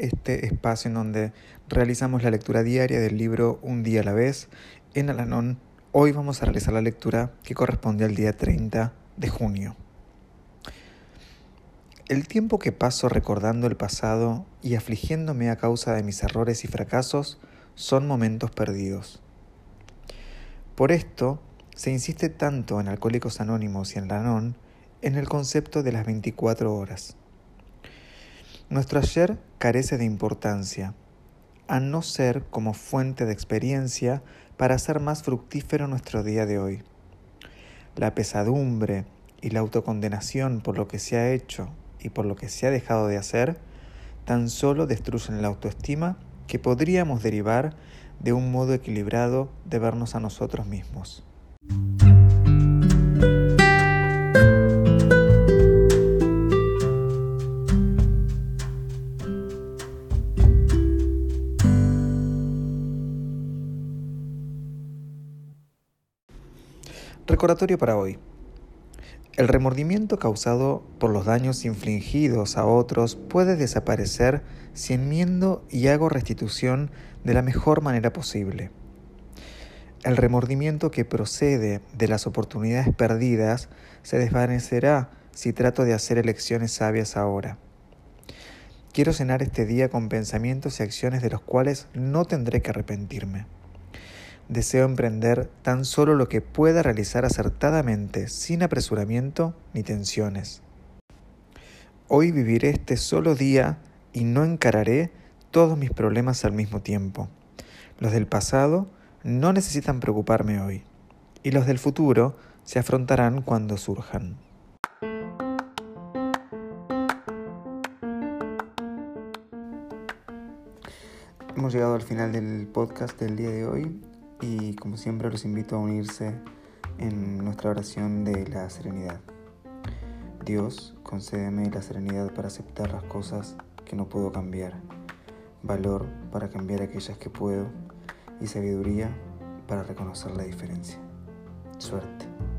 este espacio en donde realizamos la lectura diaria del libro Un día a la vez en Alanón. Hoy vamos a realizar la lectura que corresponde al día 30 de junio. El tiempo que paso recordando el pasado y afligiéndome a causa de mis errores y fracasos son momentos perdidos. Por esto, se insiste tanto en Alcohólicos Anónimos y en Lanón en el concepto de las 24 horas. Nuestro ayer carece de importancia, a no ser como fuente de experiencia para hacer más fructífero nuestro día de hoy. La pesadumbre y la autocondenación por lo que se ha hecho y por lo que se ha dejado de hacer tan solo destruyen la autoestima que podríamos derivar de un modo equilibrado de vernos a nosotros mismos. Recordatorio para hoy. El remordimiento causado por los daños infligidos a otros puede desaparecer si enmiendo y hago restitución de la mejor manera posible. El remordimiento que procede de las oportunidades perdidas se desvanecerá si trato de hacer elecciones sabias ahora. Quiero cenar este día con pensamientos y acciones de los cuales no tendré que arrepentirme. Deseo emprender tan solo lo que pueda realizar acertadamente, sin apresuramiento ni tensiones. Hoy viviré este solo día y no encararé todos mis problemas al mismo tiempo. Los del pasado no necesitan preocuparme hoy, y los del futuro se afrontarán cuando surjan. Hemos llegado al final del podcast del día de hoy y como siempre los invito a unirse en nuestra oración de la serenidad. Dios, concédeme la serenidad para aceptar las cosas que no puedo cambiar, valor para cambiar aquellas que puedo y sabiduría para reconocer la diferencia. Suerte.